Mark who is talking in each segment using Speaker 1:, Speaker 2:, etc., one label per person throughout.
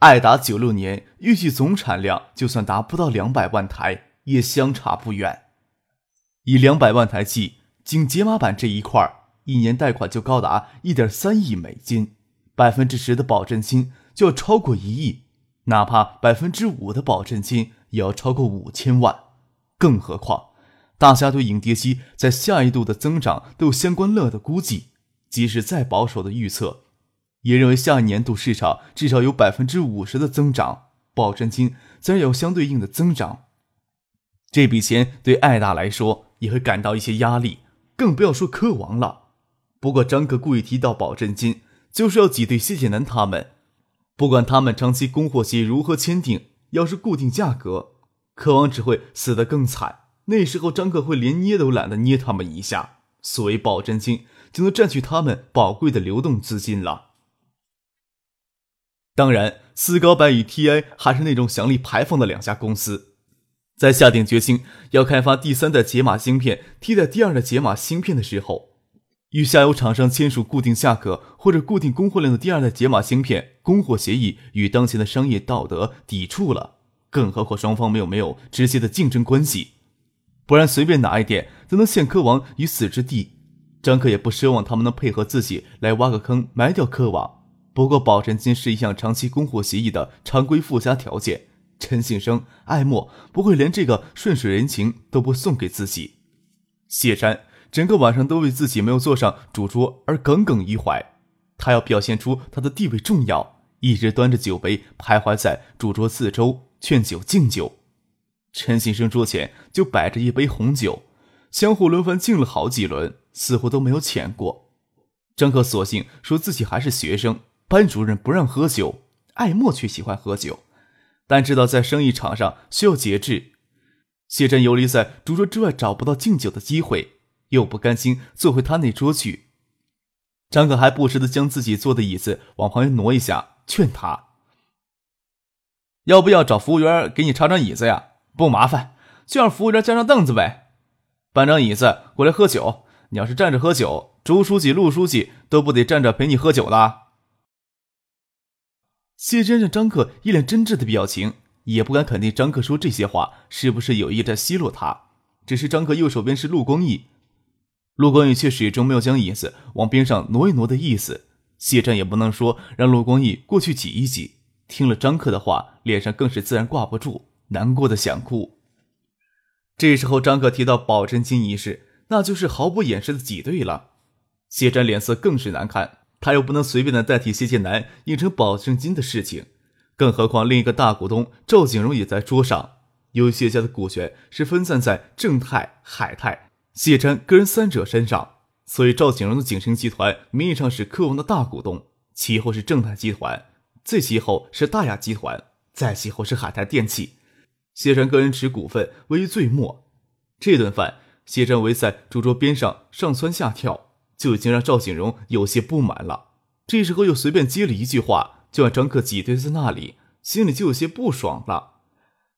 Speaker 1: 爱达九六年预计总产量就算达不到两百万台，也相差不远。以两百万台计，仅解码版这一块一年贷款就高达一点三亿美金，百分之十的保证金就要超过一亿，哪怕百分之五的保证金也要超过五千万。更何况，大家对影碟机在下一度的增长都有相关乐的估计，即使再保守的预测。也认为下一年度市场至少有百分之五十的增长，保证金自然有相对应的增长。这笔钱对艾达来说也会感到一些压力，更不要说科王了。不过张克故意提到保证金，就是要挤兑谢剑南他们。不管他们长期供货协议如何签订，要是固定价格，科王只会死得更惨。那时候张克会连捏都懒得捏他们一下，所谓保证金就能占据他们宝贵的流动资金了。当然，思高白与 TI 还是那种响力排放的两家公司，在下定决心要开发第三代解码芯片替代第二代解码芯片的时候，与下游厂商签署固定价格或者固定供货量的第二代解码芯片供货协议，与当前的商业道德抵触了。更何况双方没有没有直接的竞争关系，不然随便哪一点都能陷科王于死之地。张克也不奢望他们能配合自己来挖个坑埋掉科王。不过，保证金是一项长期供货协议的常规附加条件。陈信生、艾默不会连这个顺水人情都不送给自己。谢山整个晚上都为自己没有坐上主桌而耿耿于怀。他要表现出他的地位重要，一直端着酒杯徘徊在主桌四周劝酒敬酒。陈信生桌前就摆着一杯红酒，相互轮番敬了好几轮，似乎都没有浅过。张克索性说自己还是学生。班主任不让喝酒，艾默却喜欢喝酒，但知道在生意场上需要节制。谢真游离在主桌之外找不到敬酒的机会，又不甘心坐回他那桌去。张可还不时的将自己坐的椅子往旁边挪一下，劝他：“要不要找服务员给你插张椅子呀？不麻烦，就让服务员加上凳子呗。搬张椅子过来喝酒。你要是站着喝酒，朱书记、陆书记都不得站着陪你喝酒了。”谢真让张克一脸真挚的表情，也不敢肯定张克说这些话是不是有意在奚落他。只是张克右手边是陆光义，陆光义却始终没有将椅子往边上挪一挪的意思。谢真也不能说让陆光义过去挤一挤。听了张克的话，脸上更是自然挂不住，难过的想哭。这时候张克提到保真金一事，那就是毫不掩饰的挤兑了。谢真脸色更是难看。他又不能随便的代替谢剑南应承保证金的事情，更何况另一个大股东赵景荣也在桌上。由于谢家的股权是分散在正泰、海泰、谢瞻个人三者身上，所以赵景荣的景星集团名义上是科王的大股东，其后是正泰集团，再其后是大雅集团，再其后是海泰电器。谢瞻个人持股份位于最末。这顿饭，谢瞻围在主桌边上上蹿下跳。就已经让赵景荣有些不满了，这时候又随便接了一句话，就让张克挤兑在那里，心里就有些不爽了。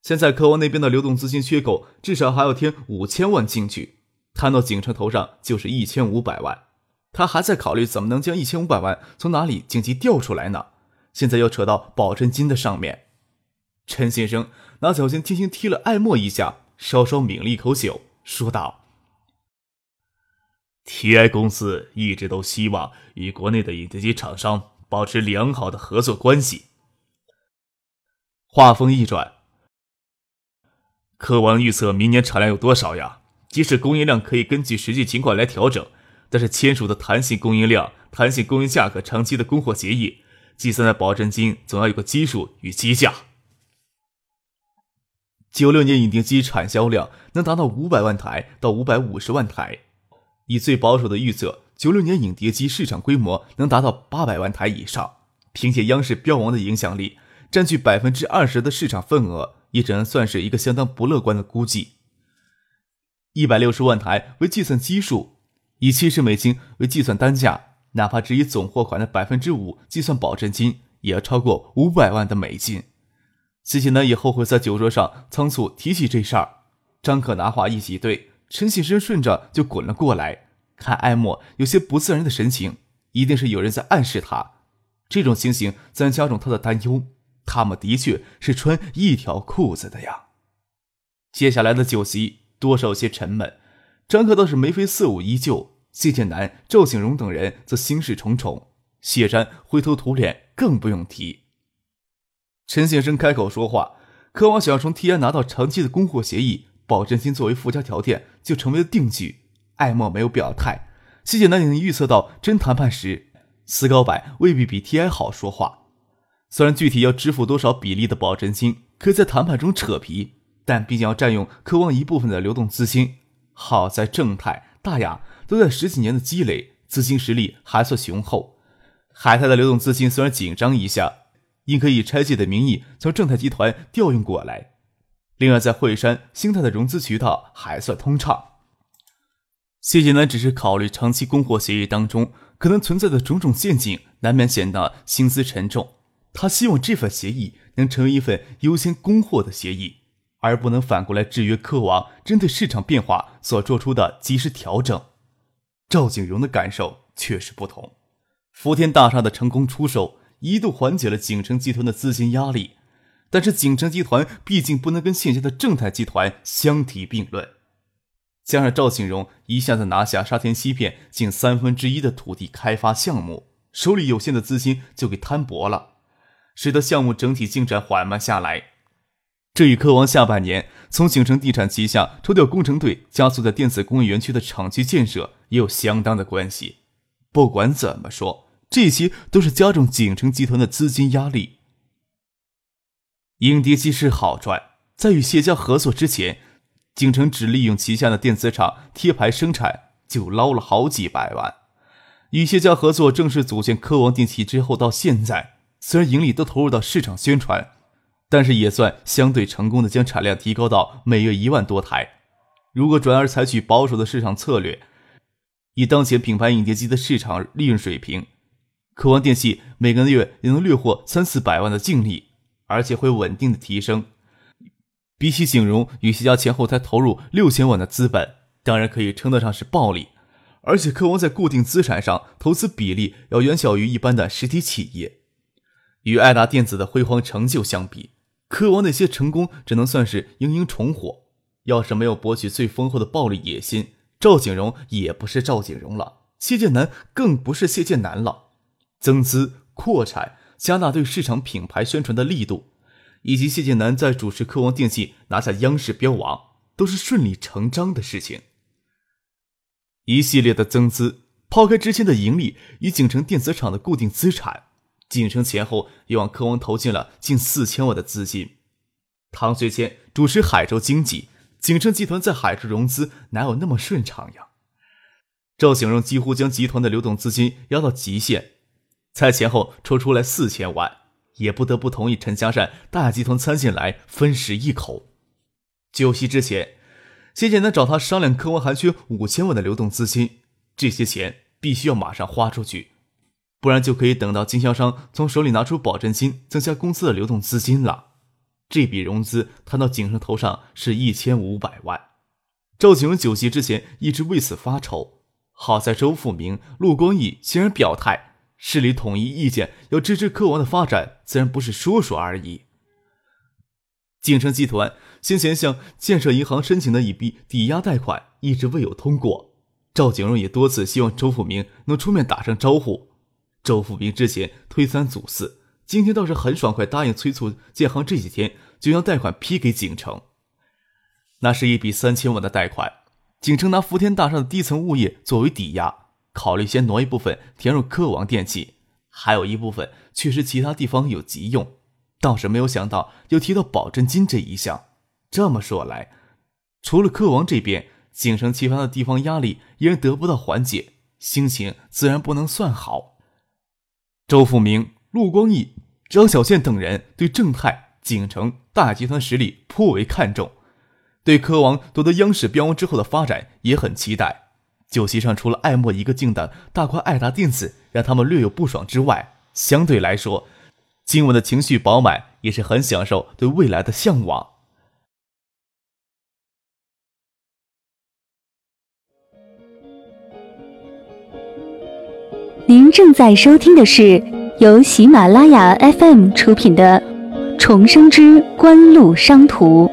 Speaker 1: 现在科王那边的流动资金缺口至少还要添五千万进去，摊到景城头上就是一千五百万，他还在考虑怎么能将一千五百万从哪里紧急调出来呢？现在又扯到保证金的上面。陈先生拿脚尖轻轻踢了艾默一下，稍稍抿了一口酒，说道。
Speaker 2: TI 公司一直都希望与国内的影碟机厂商保持良好的合作关系。
Speaker 1: 话锋一转，
Speaker 2: 科王预测明年产量有多少呀？即使供应量可以根据实际情况来调整，但是签署的弹性供应量、弹性供应价格长期的供货协议，计算的保证金总要有个基数与基价。
Speaker 1: 九六年影碟机产销量能达到五百万台到五百五十万台。以最保守的预测，九六年影碟机市场规模能达到八百万台以上。凭借央视标王的影响力，占据百分之二十的市场份额，也只能算是一个相当不乐观的估计。一百六十万台为计算基数，以七十美金为计算单价，哪怕只以总货款的百分之五计算保证金，也要超过五百万的美金。谢谢南也后悔在酒桌上仓促提起这事儿。张可拿话一挤兑，陈信生顺着就滚了过来。看艾莫有些不自然的神情，一定是有人在暗示他。这种情形自然加重他的担忧。他们的确是穿一条裤子的呀。接下来的酒席多少有些沉闷。张克倒是眉飞色舞依旧，谢剑南、赵景荣等人则心事重重。谢山灰头土脸，更不用提。陈先生开口说话，渴望想要从 T 安拿到长期的供货协议，保证金作为附加条件就成为了定局。艾莫没有表态，谢剑南已经预测到真谈判时，斯高柏未必比 T I 好说话。虽然具体要支付多少比例的保证金，可以在谈判中扯皮，但毕竟要占用渴望一部分的流动资金。好在正泰、大雅都在十几年的积累，资金实力还算雄厚。海泰的流动资金虽然紧张一下。因可以拆借的名义从正泰集团调用过来。另外，在惠山兴泰的融资渠道还算通畅。谢剑南只是考虑长期供货协议当中可能存在的种种陷阱，难免显得心思沉重。他希望这份协议能成为一份优先供货的协议，而不能反过来制约科王针对市场变化所做出的及时调整。赵景荣的感受确实不同。福天大厦的成功出售。一度缓解了景城集团的资金压力，但是景城集团毕竟不能跟现下的正泰集团相提并论。加上赵景荣一下子拿下沙田西片近三分之一的土地开发项目，手里有限的资金就给摊薄了，使得项目整体进展缓慢下来。这与科王下半年从景城地产旗下抽调工程队，加速在电子工业园区的厂区建设也有相当的关系。不管怎么说。这些都是加重景城集团的资金压力。英迪机是好赚，在与谢家合作之前，景城只利用旗下的电子厂贴牌生产就捞了好几百万。与谢家合作正式组建科王电器之后，到现在虽然盈利都投入到市场宣传，但是也算相对成功的将产量提高到每月一万多台。如果转而采取保守的市场策略，以当前品牌影碟机的市场利润水平。科王电器每个月也能略获三四百万的净利，而且会稳定的提升。比起景荣与西家前后才投入六千万的资本，当然可以称得上是暴利。而且科王在固定资产上投资比例要远小于一般的实体企业。与爱达电子的辉煌成就相比，科王那些成功只能算是蝇营虫火。要是没有博取最丰厚的暴利野心，赵景荣也不是赵景荣了，谢剑南更不是谢剑南了。增资扩产，加大对市场品牌宣传的力度，以及谢剑南在主持科王电器拿下央视标王，都是顺理成章的事情。一系列的增资，抛开之前的盈利与景城电子厂的固定资产，景城前后也往科王投进了近四千万的资金。唐学谦主持海州经济，景城集团在海州融资哪有那么顺畅呀？赵景荣几乎将集团的流动资金压到极限。才前后抽出来四千万，也不得不同意陈江善大集团参进来分食一口。酒席之前，谢简南找他商量，科文还缺五千万的流动资金，这些钱必须要马上花出去，不然就可以等到经销商从手里拿出保证金，增加公司的流动资金了。这笔融资摊到景生头上是一千五百万。赵景荣酒席之前一直为此发愁，好在周富明、陆光义竟然表态。市里统一意见要支持科王的发展，自然不是说说而已。景城集团先前向建设银行申请的一笔抵押贷款一直未有通过，赵景荣也多次希望周富明能出面打声招呼。周富明之前推三阻四，今天倒是很爽快答应催促建行这几天就将贷款批给景城。那是一笔三千万的贷款，景城拿福天大厦的低层物业作为抵押。考虑先挪一部分填入科王电器，还有一部分确实其他地方有急用，倒是没有想到又提到保证金这一项。这么说来，除了科王这边，景城其他的地方压力依然得不到缓解，心情自然不能算好。周富明、陆光义、张小倩等人对正泰、景城、大集团实力颇为看重，对科王夺得央视标王之后的发展也很期待。酒席上，除了爱莫一个劲的大夸爱达电子让他们略有不爽之外，相对来说，今晚的情绪饱满，也是很享受对未来的向往。
Speaker 3: 您正在收听的是由喜马拉雅 FM 出品的《重生之官路商途》。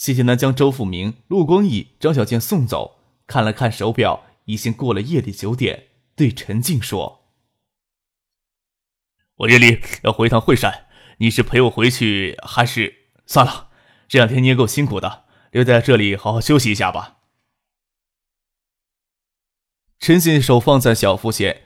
Speaker 1: 谢谢南将周富明、陆光义、张小健送走，看了看手表，已经过了夜里九点，对陈静说：“
Speaker 2: 我夜里要回一趟惠山，你是陪我回去，还是算了？这两天你也够辛苦的。”留在这里好好休息一下吧。
Speaker 1: 陈信手放在小腹前，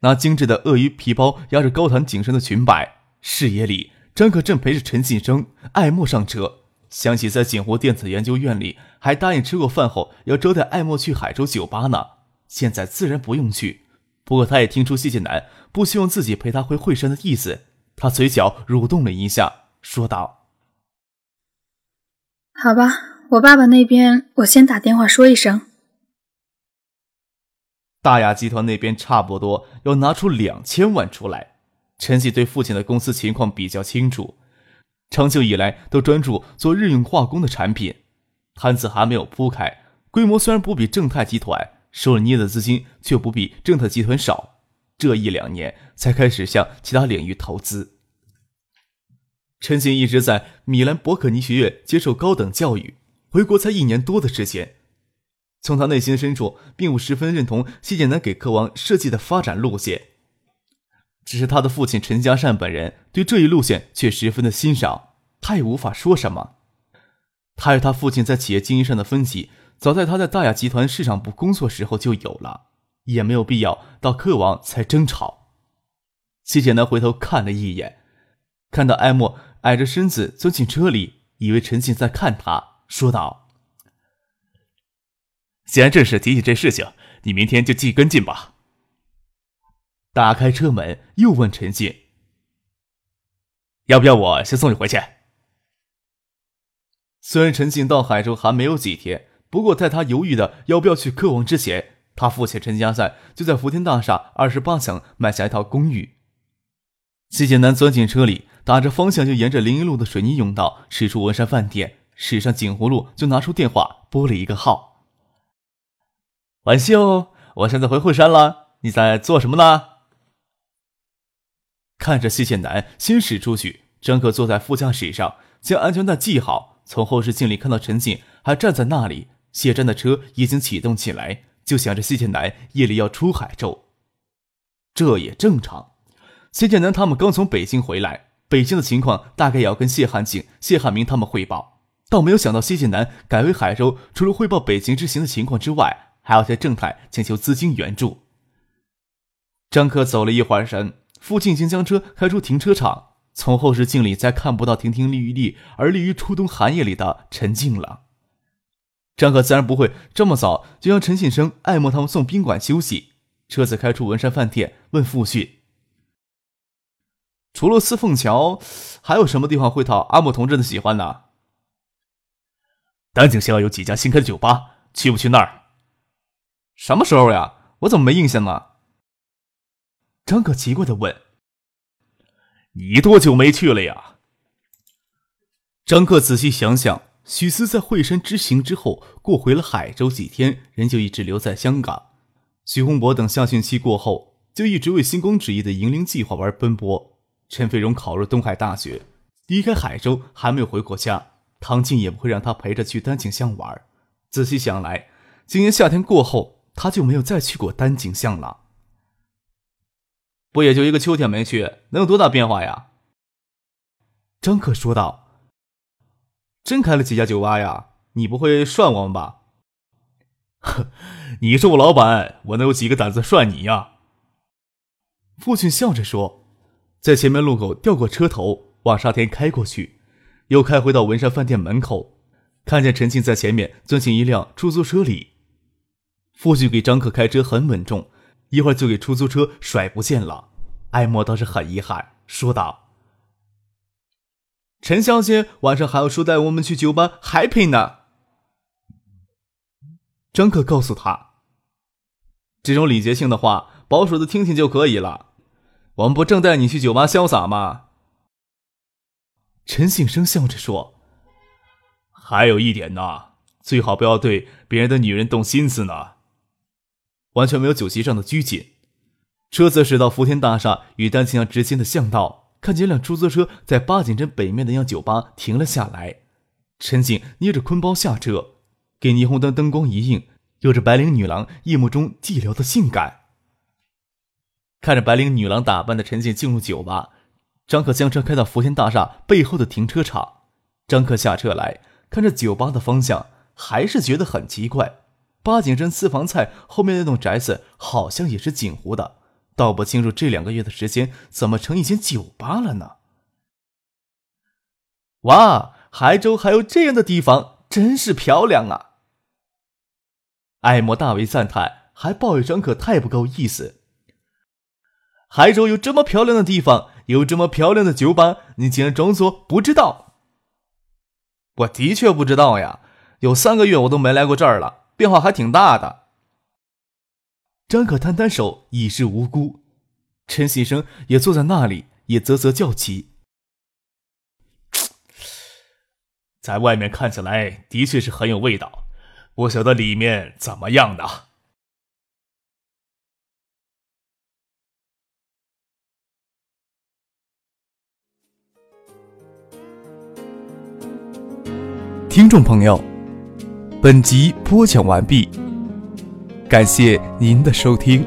Speaker 1: 拿精致的鳄鱼皮包压着高弹紧身的裙摆。视野里，张可正陪着陈信生、爱莫上车。想起在锦湖电子研究院里还答应吃过饭后要招待艾莫去海州酒吧呢，现在自然不用去。不过他也听出谢剑南不希望自己陪他回惠山的意思，他嘴角蠕动了一下，说道：“
Speaker 4: 好吧。”我爸爸那边，我先打电话说一声。
Speaker 1: 大雅集团那边差不多要拿出两千万出来。陈喜对父亲的公司情况比较清楚，长久以来都专注做日用化工的产品，摊子还没有铺开，规模虽然不比正泰集团，收了捏的资金却不比正泰集团少。这一两年才开始向其他领域投资。陈信一直在米兰伯克尼学院接受高等教育。回国才一年多的时间，从他内心深处并不十分认同谢剑南给科王设计的发展路线，只是他的父亲陈家善本人对这一路线却十分的欣赏，他也无法说什么。他与他父亲在企业经营上的分歧，早在他在大雅集团市场部工作时候就有了，也没有必要到客王才争吵。谢简南回头看了一眼，看到艾莫矮着身子钻进车里，以为陈静在看他。说道：“
Speaker 2: 既然正式提起这事情，你明天就继续跟进吧。”
Speaker 1: 打开车门，又问陈静：“
Speaker 2: 要不要我先送你回去？”
Speaker 1: 虽然陈静到海州还没有几天，不过在他犹豫的要不要去客王之前，他父亲陈家在就在福田大厦二十八层买下一套公寓。谢剑南钻进车里，打着方向就沿着林荫路的水泥甬道驶出文山饭店。驶上锦湖路，就拿出电话拨了一个号。
Speaker 2: 晚秀，我现在回惠山了，你在做什么呢？
Speaker 1: 看着谢剑南先驶出去，张可坐在副驾驶上，将安全带系好。从后视镜里看到陈静还站在那里，谢战的车已经启动起来，就想着谢剑南夜里要出海州。这也正常，谢剑南他们刚从北京回来，北京的情况大概也要跟谢汉景、谢汉明他们汇报。倒没有想到，谢剑南改为海州，除了汇报北京之行的情况之外，还要向正泰请求资金援助。张可走了一会儿神，父亲已经将车开出停车场，从后视镜里再看不到亭亭玉立而立于初冬寒夜里的陈静了。张可自然不会这么早就让陈信生、艾莫他们送宾馆休息。车子开出文山饭店，问父亲：“除了四凤桥，还有什么地方会讨阿莫同志的喜欢呢？”
Speaker 2: 丹景巷有几家新开的酒吧，去不去那儿？
Speaker 1: 什么时候呀？我怎么没印象呢？张可奇怪的问：“
Speaker 2: 你多久没去了呀？”
Speaker 1: 张克仔细想想，许思在惠山之行之后，过回了海州几天，人就一直留在香港。徐洪博等下训期过后，就一直为星光纸业的银铃计划而奔波。陈飞荣考入东海大学，离开海州还没有回过家。唐静也不会让他陪着去丹景巷玩。仔细想来，今年夏天过后，他就没有再去过丹景巷了。不也就一个秋天没去，能有多大变化呀？张克说道。真开了几家酒吧呀？你不会涮我们吧？
Speaker 2: 呵，你是我老板，我能有几个胆子涮你呀？
Speaker 1: 父亲笑着说，在前面路口调过车头，往沙田开过去。又开回到文山饭店门口，看见陈静在前面钻进一辆出租车里。父亲给张克开车很稳重，一会儿就给出租车甩不见了。艾莫倒是很遗憾，说道：“陈小姐晚上还要说带我们去酒吧 happy 呢。”张可告诉他：“这种礼节性的话，保守的听听就可以了。我们不正带你去酒吧潇洒吗？”陈醒生笑着说：“
Speaker 2: 还有一点呢，最好不要对别人的女人动心思呢。”
Speaker 1: 完全没有酒席上的拘谨。车子驶到福田大厦与丹青巷之间的巷道，看见一辆出租车在八景镇北面的一家酒吧停了下来。陈静捏着坤包下车，给霓虹灯灯光一映，有着白领女郎夜幕中寂寥的性感。看着白领女郎打扮的陈静进入酒吧，张可将车开到福田大厦背后的停车场。张可下车来看着酒吧的方向，还是觉得很奇怪。八景镇私房菜后面那栋宅子好像也是锦湖的，倒不清楚这两个月的时间怎么成一间酒吧了呢？哇，海州还有这样的地方，真是漂亮啊！艾莫大为赞叹，还抱怨张可太不够意思。海州有这么漂亮的地方，有这么漂亮的酒吧，你竟然装作不知道？我的确不知道呀，有三个月我都没来过这儿了。变化还挺大的。张可摊摊手，以示无辜。陈喜生也坐在那里，也啧啧叫起。
Speaker 2: 在外面看起来的确是很有味道，不晓得里面怎么样的？
Speaker 1: 听众朋友。本集播讲完毕，感谢您的收听。